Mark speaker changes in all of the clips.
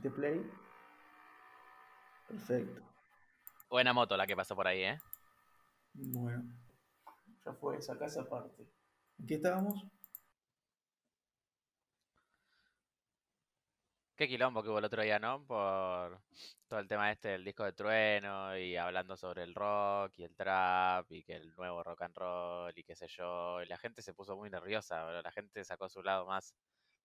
Speaker 1: te play. Perfecto.
Speaker 2: Buena moto la que pasó por ahí, ¿eh?
Speaker 1: Bueno, ya fue, saca esa parte. ¿En qué estábamos?
Speaker 2: Qué quilombo que hubo el otro día, ¿no? Por todo el tema este del disco de Trueno y hablando sobre el rock y el trap y que el nuevo rock and roll y qué sé yo. Y la gente se puso muy nerviosa, la gente sacó su lado más,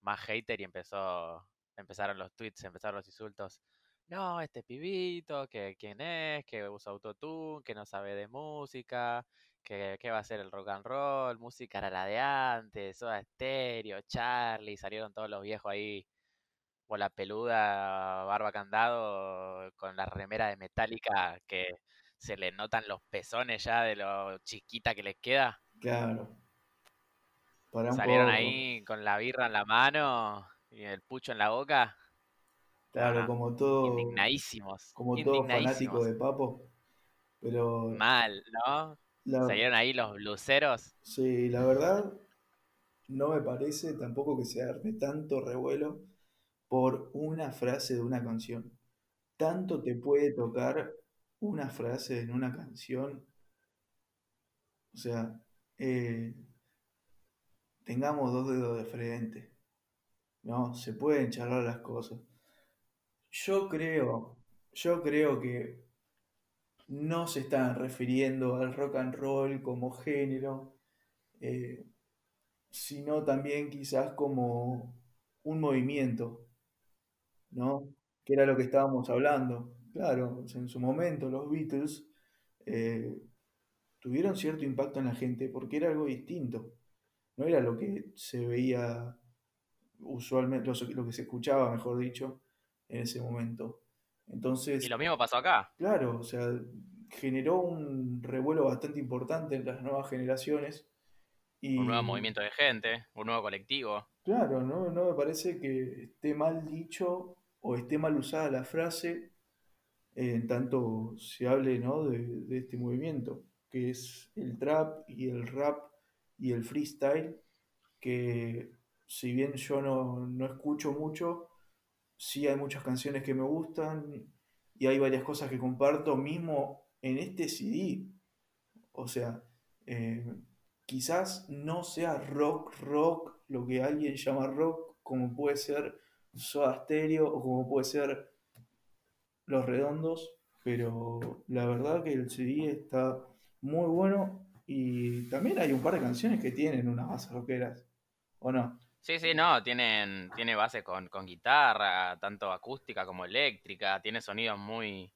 Speaker 2: más hater y empezó, empezaron los tweets, empezaron los insultos. No, este pibito, que quién es, que usa autotune, que no sabe de música, que, qué va a ser el rock and roll, música era la de antes, Soda estéreo, Charlie, salieron todos los viejos ahí la peluda barba candado con la remera de metálica que se le notan los pezones ya de lo chiquita que les queda.
Speaker 1: Claro.
Speaker 2: Salieron ahí con la birra en la mano y el pucho en la boca.
Speaker 1: Claro, como todo.
Speaker 2: Indignadísimos.
Speaker 1: Como todo fanático de Papo. Pero.
Speaker 2: Mal, ¿no? Salieron ahí los bluseros.
Speaker 1: Sí, la verdad, no me parece tampoco que se arme tanto revuelo por una frase de una canción. Tanto te puede tocar una frase en una canción. O sea, eh, tengamos dos dedos de frente. ¿No? Se pueden charlar las cosas. Yo creo, yo creo que no se están refiriendo al rock and roll como género, eh, sino también quizás como un movimiento. ¿no? Que era lo que estábamos hablando. Claro, en su momento los Beatles eh, tuvieron cierto impacto en la gente porque era algo distinto. No era lo que se veía usualmente, lo, que se escuchaba, mejor dicho, en ese momento. Entonces.
Speaker 2: Y lo mismo pasó acá.
Speaker 1: Claro, o sea, generó un revuelo bastante importante en las nuevas generaciones.
Speaker 2: Y, un nuevo movimiento de gente, un nuevo colectivo.
Speaker 1: Claro, no, no me parece que esté mal dicho o esté mal usada la frase, en tanto se hable ¿no? de, este movimiento, que es el trap y el rap y el freestyle, que si bien yo no, no escucho mucho, sí hay muchas canciones que me gustan y hay varias cosas que comparto mismo en este CD. O sea, eh, quizás no sea rock, rock, lo que alguien llama rock, como puede ser Soda Stereo o como puede ser Los Redondos, pero la verdad que el CD está muy bueno y también hay un par de canciones que tienen unas bases rockeras, ¿o no?
Speaker 2: Sí, sí, no, tienen, tiene base con, guitarra, tanto acústica como eléctrica, tiene sonidos muy,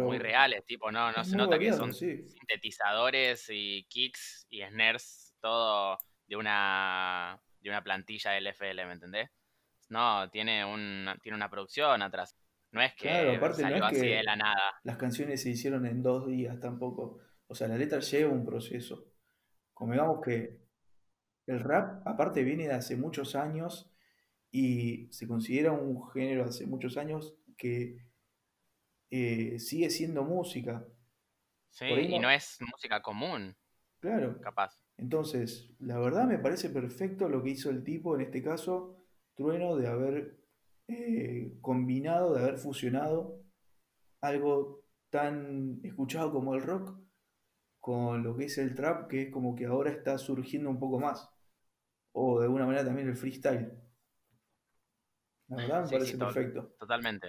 Speaker 2: muy reales, tipo, no, no se nota que son sintetizadores y kicks y snares, todo de una, de una plantilla del FL, ¿me entendés? No, tiene, un, tiene una producción atrás. No es que salió así de la nada.
Speaker 1: Las canciones se hicieron en dos días tampoco. O sea, la letra lleva un proceso. Como digamos que el rap, aparte, viene de hace muchos años y se considera un género hace muchos años que eh, sigue siendo música.
Speaker 2: Sí, y no es música común.
Speaker 1: Claro.
Speaker 2: Capaz.
Speaker 1: Entonces, la verdad me parece perfecto lo que hizo el tipo en este caso trueno de haber eh, combinado, de haber fusionado algo tan escuchado como el rock con lo que es el trap, que es como que ahora está surgiendo un poco más. O de alguna manera también el freestyle. La verdad me parece perfecto.
Speaker 2: Totalmente.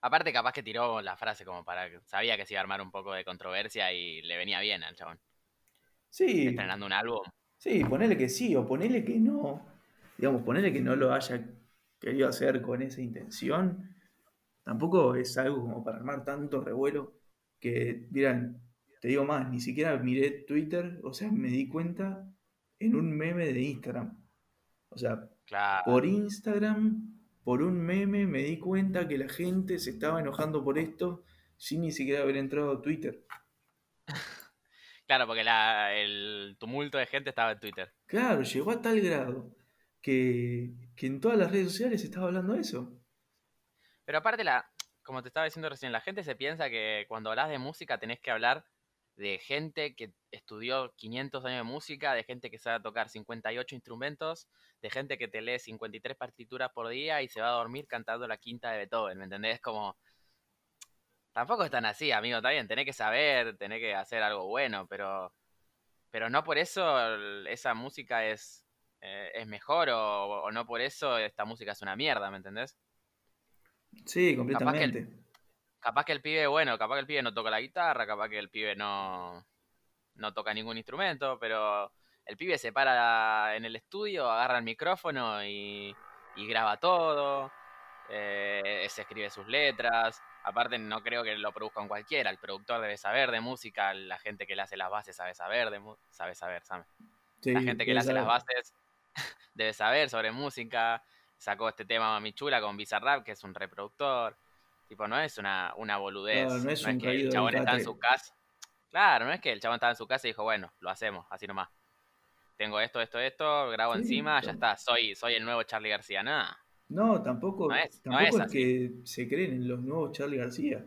Speaker 2: Aparte, capaz que tiró la frase como para. Sabía que se iba a armar un poco de controversia y le venía bien al chabón.
Speaker 1: Sí.
Speaker 2: Estrenando un álbum.
Speaker 1: Sí, ponele que sí o ponele que no digamos, ponerle que no lo haya querido hacer con esa intención, tampoco es algo como para armar tanto revuelo que, miran, te digo más, ni siquiera miré Twitter, o sea, me di cuenta en un meme de Instagram. O sea, por Instagram, por un meme, me di cuenta que la gente se estaba enojando por esto sin ni siquiera haber entrado a Twitter.
Speaker 2: Claro, porque el tumulto de gente estaba en Twitter.
Speaker 1: Claro, llegó a tal grado que, en todas las redes sociales se estaba hablando de eso.
Speaker 2: Pero aparte, la, como te estaba diciendo recién, la gente se piensa que cuando hablas de música tenés que hablar de gente que estudió 500 años de música, de gente que sabe tocar 58 instrumentos, de gente que te lee 53 partituras por día y se va a dormir cantando la quinta de Beethoven, ¿me entendés? Como... Tampoco es tan así, amigo, está bien, tenés que saber, tenés que hacer algo bueno, pero, pero no por eso esa música es, eh, es mejor o, no por eso esta música es una mierda, ¿me entendés?
Speaker 1: Sí, completamente
Speaker 2: capaz que el pibe, bueno, capaz que el pibe no toca la guitarra, capaz que el pibe no, no toca ningún instrumento, pero el pibe se para en el estudio, agarra el micrófono y, graba todo, eh, se escribe sus letras. Aparte, no creo que lo produzca en cualquiera. El productor debe saber de música, la gente que le hace las bases sabe saber de sabe saber, ¿sabe? la gente que le hace las bases debe saber sobre música. Sacó este tema Mami Chula con Bizarrap, que es un reproductor. Tipo, no es una, una boludez. No, es, que el chabón está en su casa. Claro, no es que el chabón estaba en su casa y dijo, bueno, lo hacemos, así nomás. Tengo esto, esto, esto, grabo encima, ya está, soy, soy el nuevo Charlie García. Nada.
Speaker 1: No, tampoco, es, tampoco es, que se creen en los nuevos Charlie García.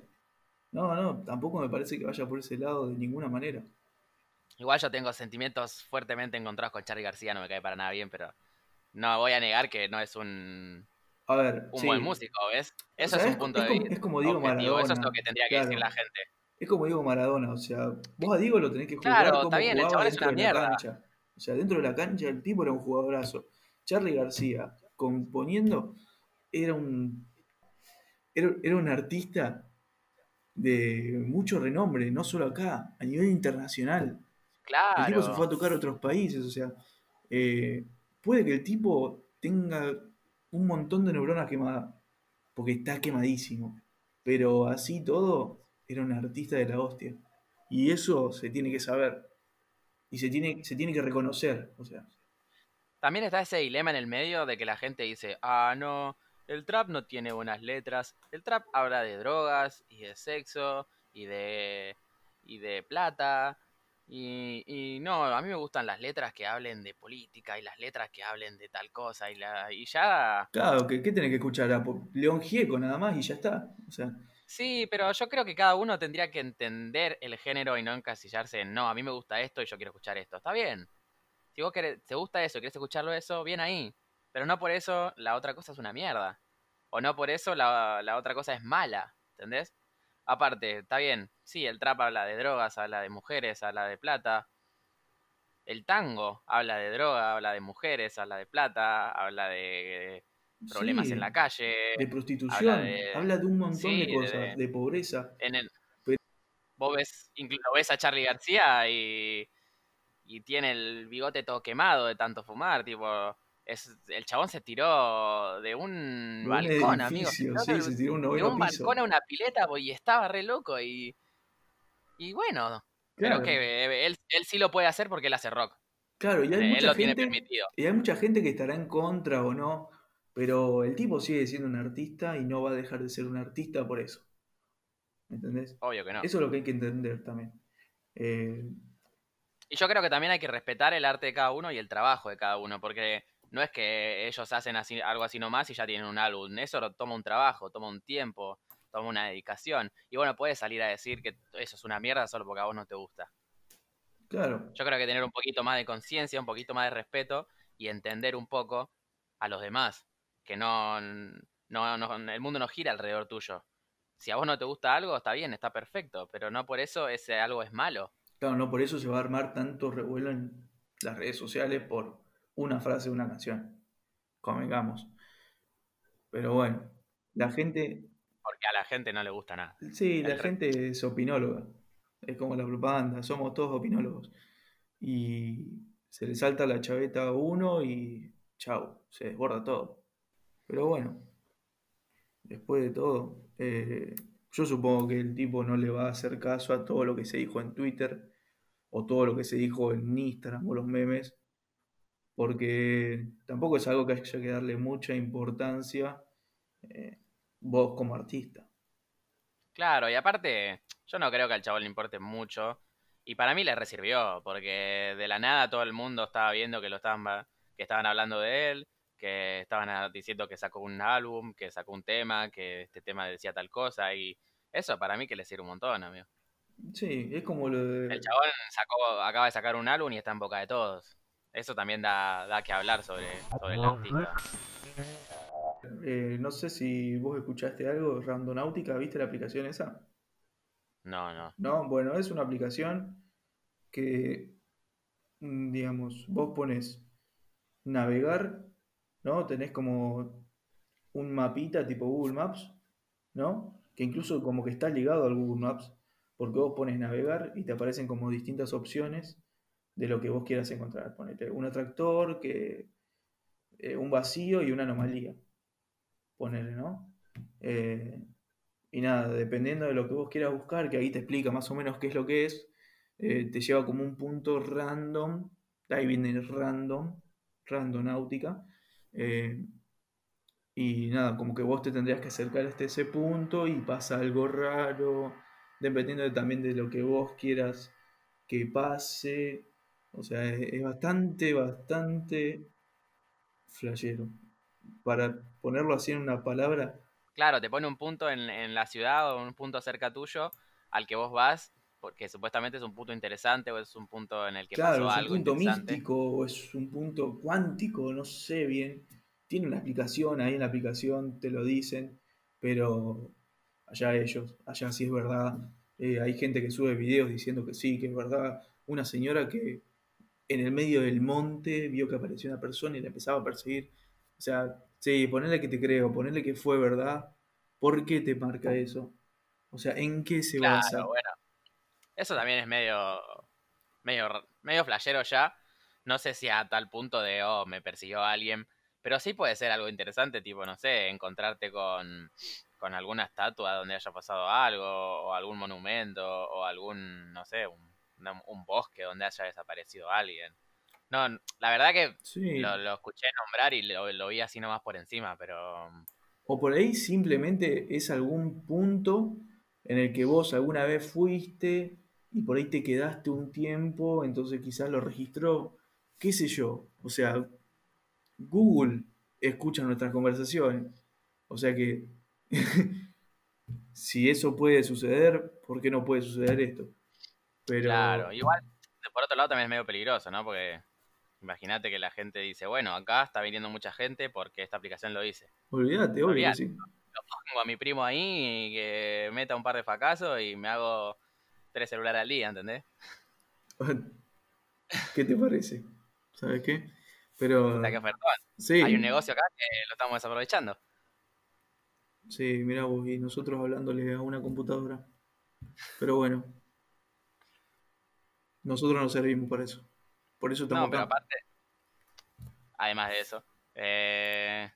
Speaker 1: No, no, tampoco me parece que vaya por ese lado de ninguna manera.
Speaker 2: Igual yo tengo sentimientos fuertemente encontrados con Charlie García, no me cae para nada bien, pero no voy a negar que no es un
Speaker 1: a ver,
Speaker 2: un buen músico, ¿ves? Eso es, un punto de vista.
Speaker 1: Es como Diego Maradona.
Speaker 2: Eso es lo que tendría que decir la gente.
Speaker 1: Es como Diego Maradona, o sea, vos a Diego lo tenés que jugar claro, como está bien, el chaval es una mierda. cancha. O sea, dentro de la cancha el tipo era un jugadorazo. Charlie García, componiendo, era un era, era un artista de mucho renombre, no solo acá, a nivel internacional.
Speaker 2: Claro.
Speaker 1: El tipo se fue a tocar a otros países, o sea, eh, puede que el tipo tenga un montón de neuronas quemadas, porque está quemadísimo. Pero así todo, era un artista de la hostia. Y eso se tiene que saber. Y se tiene, se tiene que reconocer. O sea.
Speaker 2: También está ese dilema en el medio de que la gente dice, ah, no, el trap no tiene buenas letras. El trap habla de drogas y de sexo y de, y de plata y, no, a mí me gustan las letras que hablen de política y las letras que hablen de tal cosa y, la, y ya...
Speaker 1: Claro, ¿qué, qué tenés que escuchar? A León Gieco nada más y ya está. O sea...
Speaker 2: Sí, pero yo creo que cada uno tendría que entender el género y no encasillarse en, no, a mí me gusta esto y yo quiero escuchar esto. Está bien. Si vos querés, te gusta eso y querés escucharlo eso, bien ahí. Pero no por eso la otra cosa es una mierda. O no por eso la, la otra cosa es mala. ¿Entendés? Aparte, está bien, sí, el trap habla de drogas, habla de mujeres, habla de plata. El tango habla de droga, habla de mujeres, habla de plata, habla de problemas en la calle.
Speaker 1: De prostitución, habla de, un montón de cosas, de, pobreza.
Speaker 2: En el, Vos ves, incluso ves a Charlie García y, y tiene el bigote todo quemado de tanto fumar, tipo el chabón se tiró de un, balcón, amigo.
Speaker 1: sí, se tiró un
Speaker 2: de un balcón a una pileta y estaba re loco y. Y bueno. Pero que él, él, sí lo puede hacer porque él hace rock.
Speaker 1: Claro, y hay mucha gente. Y hay mucha gente que estará en contra o no. Pero el tipo sigue siendo un artista y no va a dejar de ser un artista por eso. ¿Me entendés?
Speaker 2: Obvio que no.
Speaker 1: Eso es lo que hay que entender también. Eh,
Speaker 2: y yo creo que también hay que respetar el arte de cada uno y el trabajo de cada uno, porque no es que ellos hacen así, algo así nomás y ya tienen un álbum. Eso toma un trabajo, toma un tiempo, toma una dedicación. Y bueno, puedes salir a decir que eso es una mierda solo porque a vos no te gusta.
Speaker 1: Claro.
Speaker 2: Yo creo que tener un poquito más de conciencia, un poquito más de respeto y entender un poco a los demás. Que no, no, no, el mundo no gira alrededor tuyo. Si a vos no te gusta algo, está bien, está perfecto, pero no por eso ese algo es malo.
Speaker 1: Claro, no por eso se va a armar tanto revuelo en las redes sociales por una frase de una canción. Convengamos. Pero bueno, la gente.
Speaker 2: Porque a la gente no le gusta nada.
Speaker 1: Sí, la gente es opinóloga. Es como la propaganda, somos todos opinólogos. Y se le salta la chaveta a uno y chau, se desborda todo. Pero bueno, después de todo, eh, yo supongo que el tipo no le va a hacer caso a todo lo que se dijo en Twitter o todo lo que se dijo en Instagram o los memes porque tampoco es algo que haya que darle mucha importancia eh, vos como artista.
Speaker 2: Claro, y aparte, yo no creo que al chaval le importe mucho. Y para mí le resirvió, porque de la nada todo el mundo estaba viendo que lo estaban, que estaban hablando de él, que estaban diciendo que sacó un álbum, que sacó un tema, que este tema decía tal cosa, y eso para mí que le sirve un montón, amigo.
Speaker 1: Sí, es como lo de...
Speaker 2: El chabón sacó, acaba de sacar un álbum y está en boca de todos. Eso también da, da que hablar sobre, sobre el artista.
Speaker 1: Eh, no sé si vos escuchaste algo, Randonáutica, ¿viste la aplicación esa?
Speaker 2: No, no.
Speaker 1: No, bueno, es una aplicación que, mm, digamos, vos pones navegar, ¿no? Tenés como un mapita tipo Google Maps, ¿no? Que incluso como que está ligado al Google Maps, porque vos pones navegar y te aparecen como distintas opciones de lo que vos quieras encontrar. Ponete un atractor, que, eh, un vacío y una anomalía. Ponele, ¿no? Eh, y nada, dependiendo de lo que vos quieras buscar, que ahí te explica más o menos qué es lo que es, eh, te lleva como un punto random, ahí viene random, randonáutica, y nada, como que vos te tendrías que acercar hasta ese punto y pasa algo raro, dependiendo de- también de lo que vos quieras que pase, o sea, es, es bastante, bastante flashero. Para ponerlo así en una palabra,
Speaker 2: Claro, te pone un punto en, en la ciudad o un punto cerca tuyo al que vos vas, porque supuestamente es un punto interesante o es un punto en el que
Speaker 1: Claro,
Speaker 2: pasó
Speaker 1: es un
Speaker 2: algo
Speaker 1: punto místico o es un punto cuántico, no sé bien. Tiene una explicación, ahí en la aplicación te lo dicen, pero allá ellos, allá sí es verdad. Eh, hay gente que sube videos diciendo que sí, que es verdad. Una señora que en el medio del monte vio que apareció una persona y la empezaba a perseguir. O sea, sí, ponele que te creo, ponele que fue verdad. ¿Por qué te marca eso? O sea, ¿en qué se
Speaker 2: Claro,
Speaker 1: basa?
Speaker 2: bueno, eso también es medio, medio, medio flashero ya. No sé si a tal punto de, oh, me persiguió alguien, pero sí puede ser algo interesante, tipo, no sé, encontrarte con, con alguna estatua donde haya pasado algo, o algún monumento, o algún, no sé, un, una- un bosque donde haya desaparecido alguien. No, la verdad que lo, escuché nombrar y lo, lo vi así nomás por encima, pero
Speaker 1: O por ahí simplemente es algún punto en el que vos alguna vez fuiste y por ahí te quedaste un tiempo, entonces quizás lo registró, qué sé yo. O sea, Google escucha nuestras conversaciones. O sea que si eso puede suceder, ¿por qué no puede suceder esto?
Speaker 2: Claro, igual, por otro lado también es medio peligroso, ¿no? Porque imagínate que la gente dice, bueno, acá está viniendo mucha gente porque esta aplicación lo dice.
Speaker 1: olvídate, obvio sí.
Speaker 2: pongo a mi primo ahí y que meta un par de fracasos y me hago tres celulares al día, ¿entendés?
Speaker 1: ¿Qué te parece? ¿Sabes qué?
Speaker 2: Que
Speaker 1: Pero
Speaker 2: ofertón. Hay un
Speaker 1: sí,
Speaker 2: negocio acá que lo estamos desaprovechando.
Speaker 1: Sí, mirá vos, y nosotros hablándole a una computadora. Pero bueno, nosotros no servimos para eso. Por eso estamos
Speaker 2: No, pero
Speaker 1: acá.
Speaker 2: aparte, además de eso, eh,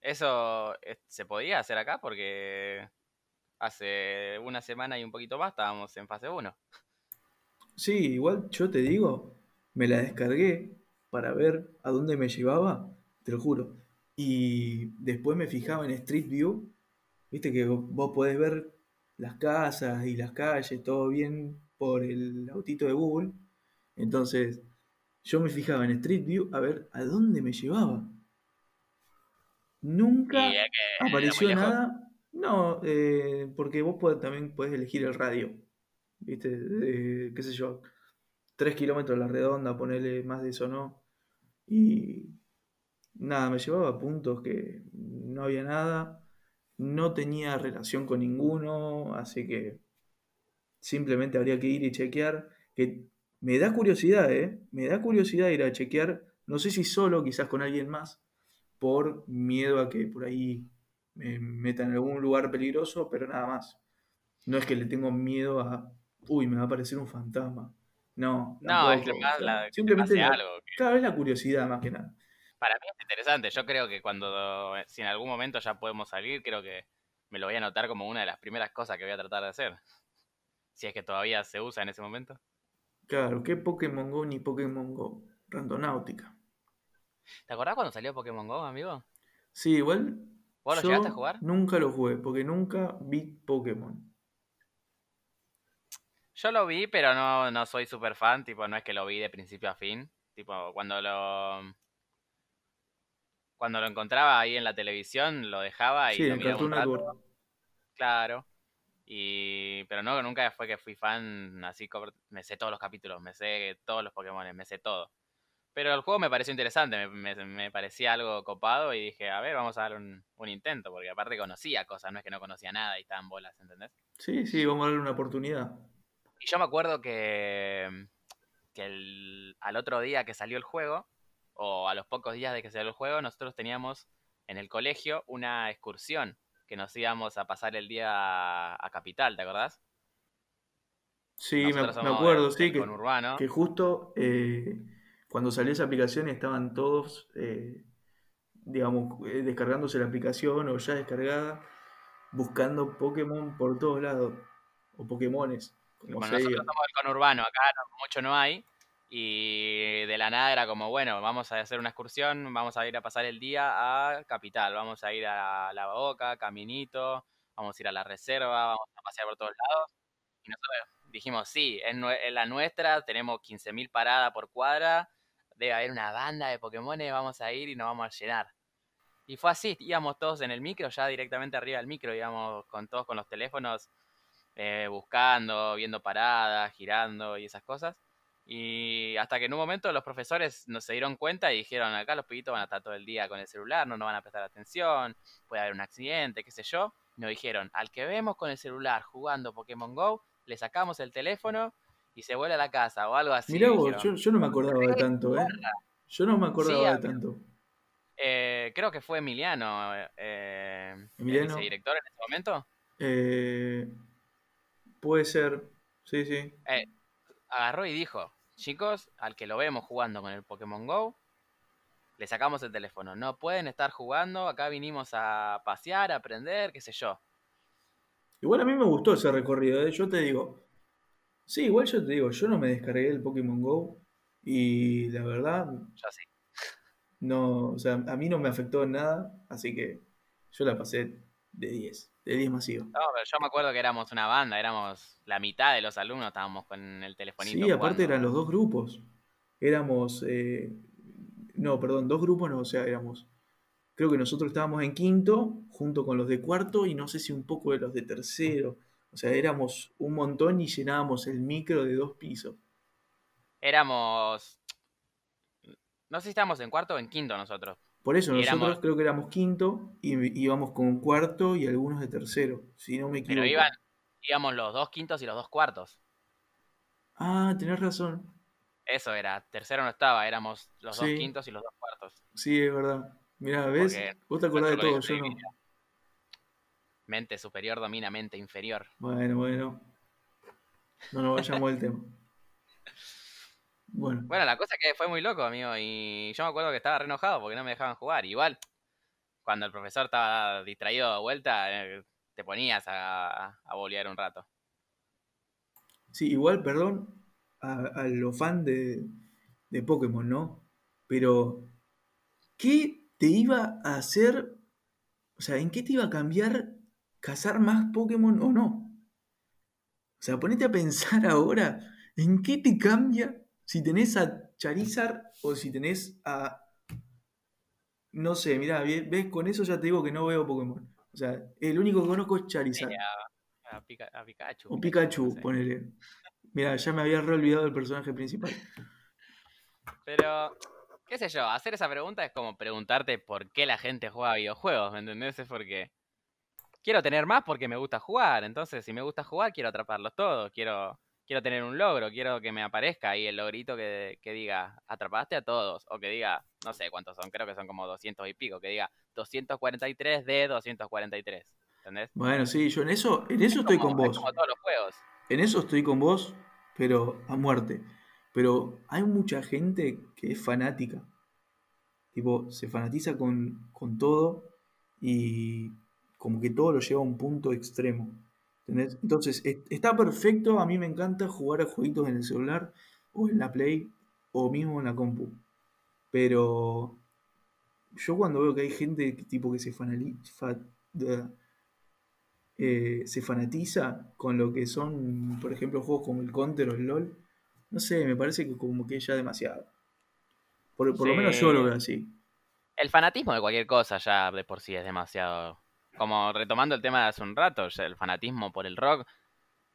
Speaker 2: eso eh, se podía hacer acá porque hace una semana y un poquito más estábamos en fase uno
Speaker 1: Sí, igual yo te digo, me la descargué para ver a dónde me llevaba, te lo juro. Y después me fijaba en Street View, viste que vo- vos podés ver las casas y las calles, todo bien por el autito de Google. Entonces, yo me fijaba en Street View a ver a dónde me llevaba. Nunca apareció nada. No, eh, porque vos podés- también podés elegir el radio. ¿Viste? De, qué sé yo, 3 kilómetros a la redonda, ponerle más de eso no. Y nada, me llevaba a puntos que no había nada. No tenía relación con ninguno, así que simplemente habría que ir y chequear. Que me da curiosidad, ¿eh? Me da curiosidad ir a chequear. No sé si solo, quizás con alguien más por miedo a que por ahí me metan en algún lugar peligroso, pero nada más. No es que le tengo miedo a, uy, me va a aparecer un fantasma. No,
Speaker 2: No, es que más la,
Speaker 1: simplemente la,
Speaker 2: algo. que
Speaker 1: cada vez la curiosidad más que nada.
Speaker 2: para mí es interesante. Yo creo que cuando, si en algún momento ya podemos salir, creo que me lo voy a anotar como una de las primeras cosas que voy a tratar de hacer. Si es que todavía se usa en ese momento.
Speaker 1: Claro, ¿qué Pokémon Go ni Pokémon Go? Randonáutica.
Speaker 2: ¿Te acordás cuando salió Pokémon Go, amigo?
Speaker 1: Sí, igual
Speaker 2: ¿Vos lo llegaste a
Speaker 1: yo
Speaker 2: jugar?
Speaker 1: nunca lo jugué, porque nunca vi Pokémon.
Speaker 2: Yo lo vi, pero no, no soy súper fan, tipo, no es que lo vi de principio a fin. Tipo, cuando lo, cuando lo encontraba ahí en la televisión, lo dejaba y
Speaker 1: Sí,
Speaker 2: lo miraba un rato, claro. Y, pero no, nunca fue que fui fan así, me sé todos los capítulos, me sé todos los Pokémon, me sé todo. Pero el juego me pareció interesante, me, parecía algo copado y dije, a ver, vamos a dar un, intento, porque aparte conocía cosas, no es que no conocía nada y estaban bolas, ¿entendés?
Speaker 1: Sí, sí, vamos a darle una oportunidad.
Speaker 2: Y yo me acuerdo que, que al otro día que salió el juego, o a los pocos días de que salió el juego, nosotros teníamos en el colegio una excursión que nos íbamos a pasar el día a, Capital, ¿te acordás?
Speaker 1: Sí, me, acuerdo, sí, que, que justo eh, cuando salió esa aplicación estaban todos, eh, digamos, eh, descargándose la aplicación o ya descargada, buscando Pokémon por todos lados, o Pokémones.
Speaker 2: Como nosotros somos el conurbano, acá mucho no hay, y de la nada era como, bueno, vamos a hacer una excursión, vamos a ir a pasar el día a Capital, vamos a ir a La Boca, Caminito, vamos a ir a la reserva, vamos a pasear por todos lados. Y nosotros dijimos, sí, es, la nuestra, tenemos 15.000 paradas por cuadra, debe haber una banda de Pokémon, vamos a ir y nos vamos a llenar. Y fue así, íbamos todos en el micro, ya directamente arriba del micro, íbamos con todos con los teléfonos, eh, buscando, viendo paradas, girando y esas cosas. Y hasta que en un momento los profesores nos se dieron cuenta y dijeron, acá los pibitos van a estar todo el día con el celular, no nos van a prestar atención, puede haber un accidente, qué sé yo. nos dijeron, al que vemos con el celular jugando Pokémon Go, le sacamos el teléfono y se vuelve a la casa o algo así.
Speaker 1: Mirá vos, yo, no me acordaba de tanto, ¿eh? Yo no me acordaba de tanto.
Speaker 2: Eh, creo que fue Emiliano, eh, ¿Emiliano? El director en ese momento.
Speaker 1: Eh, puede ser, sí, sí.
Speaker 2: Eh, agarró y dijo, chicos, al que lo vemos jugando con el Pokémon Go, le sacamos el teléfono. No pueden estar jugando, acá vinimos a pasear, a aprender, qué sé yo.
Speaker 1: Igual a mí me gustó ese recorrido, ¿eh? yo te digo, sí, igual yo te digo, yo no me descargué el Pokémon Go y la verdad...
Speaker 2: Yo sí.
Speaker 1: No, o sea, a mí no me afectó en nada, así que yo la pasé de 10 de 10 masivo.
Speaker 2: No, pero yo me acuerdo que éramos una banda, éramos la mitad de los alumnos, estábamos con el telefonito.
Speaker 1: Sí, aparte eran los dos grupos. Éramos, eh, no, perdón, dos grupos, no, o sea, éramos, creo que nosotros estábamos en quinto, junto con los de cuarto y no sé si un poco de los de tercero. O sea, éramos un montón y llenábamos el micro de dos pisos.
Speaker 2: Éramos, no sé si estábamos en cuarto o en quinto nosotros.
Speaker 1: Por eso, nosotros creo que éramos quinto y íbamos con cuarto y algunos de tercero, si no me equivoco.
Speaker 2: Pero iban, íbamos los dos quintos y los dos cuartos.
Speaker 1: Ah, tenés razón.
Speaker 2: Eso era, tercero no estaba, éramos los dos quintos y los dos cuartos.
Speaker 1: Sí, es verdad. Mirá, ¿ves? Vos te acordás de todo, yo no.
Speaker 2: Mente superior domina mente inferior.
Speaker 1: Bueno, bueno. No nos vayamos del tema. Bueno.
Speaker 2: la cosa es que fue muy loco, amigo. Y yo me acuerdo que estaba re enojado porque no me dejaban jugar. Igual, cuando el profesor estaba distraído de vuelta, eh, te ponías a, a bolear un rato.
Speaker 1: Sí, igual, perdón a, los fans de, de Pokémon, ¿no? Pero, ¿qué te iba a hacer? O sea, ¿en qué te iba a cambiar cazar más Pokémon o no? O sea, ponete a pensar ahora, ¿en qué te cambia si tenés a Charizard o si tenés a. No sé, mirá, ves, con eso ya te digo que no veo Pokémon. O sea, el único que conozco es Charizard.
Speaker 2: a, Pikachu.
Speaker 1: O Pikachu, ponele. Mira, ya me había reolvidado el personaje principal.
Speaker 2: Pero, qué sé yo, hacer esa pregunta es como preguntarte por qué la gente juega videojuegos, ¿me entendés? Es porque quiero tener más porque me gusta jugar. Entonces, si me gusta jugar, quiero atraparlos todos. Quiero quiero tener un logro, quiero que me aparezca ahí el logrito que, diga, atrapaste a todos, o que diga, no sé cuántos son, creo que son como 200 y pico, que diga 243 de 243, ¿entendés?
Speaker 1: Bueno, sí, yo en eso, en eso estoy con vos.
Speaker 2: como todos los juegos.
Speaker 1: En eso estoy con vos, pero a muerte. Pero hay mucha gente que es fanática. Tipo, se fanatiza con, con todo y como que todo lo lleva a un punto extremo. Entonces, está perfecto, a mí me encanta jugar a jueguitos en el celular o en la Play o mismo en la compu. Pero yo cuando veo que hay gente tipo que se, eh, se fanatiza con lo que son, por ejemplo, juegos como el Counter o el LOL, no sé, me parece que como que ya demasiado. Por, lo menos yo lo veo así.
Speaker 2: El fanatismo de cualquier cosa ya de por sí es demasiado como retomando el tema de hace un rato, el fanatismo por el rock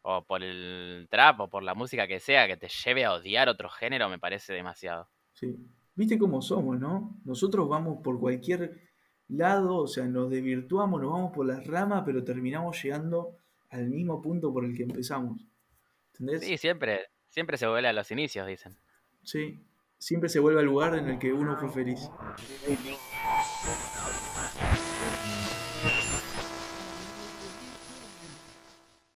Speaker 2: o por el trap o por la música que sea, que te lleve a odiar otro género, me parece demasiado.
Speaker 1: Sí. Viste cómo somos, ¿no? Nosotros vamos por cualquier lado, o sea, nos desvirtuamos, nos vamos por las ramas, pero terminamos llegando al mismo punto por el que empezamos. ¿Entendés?
Speaker 2: Sí, siempre, siempre se vuelve a los inicios, dicen.
Speaker 1: Sí, siempre se vuelve al lugar en el que uno fue feliz.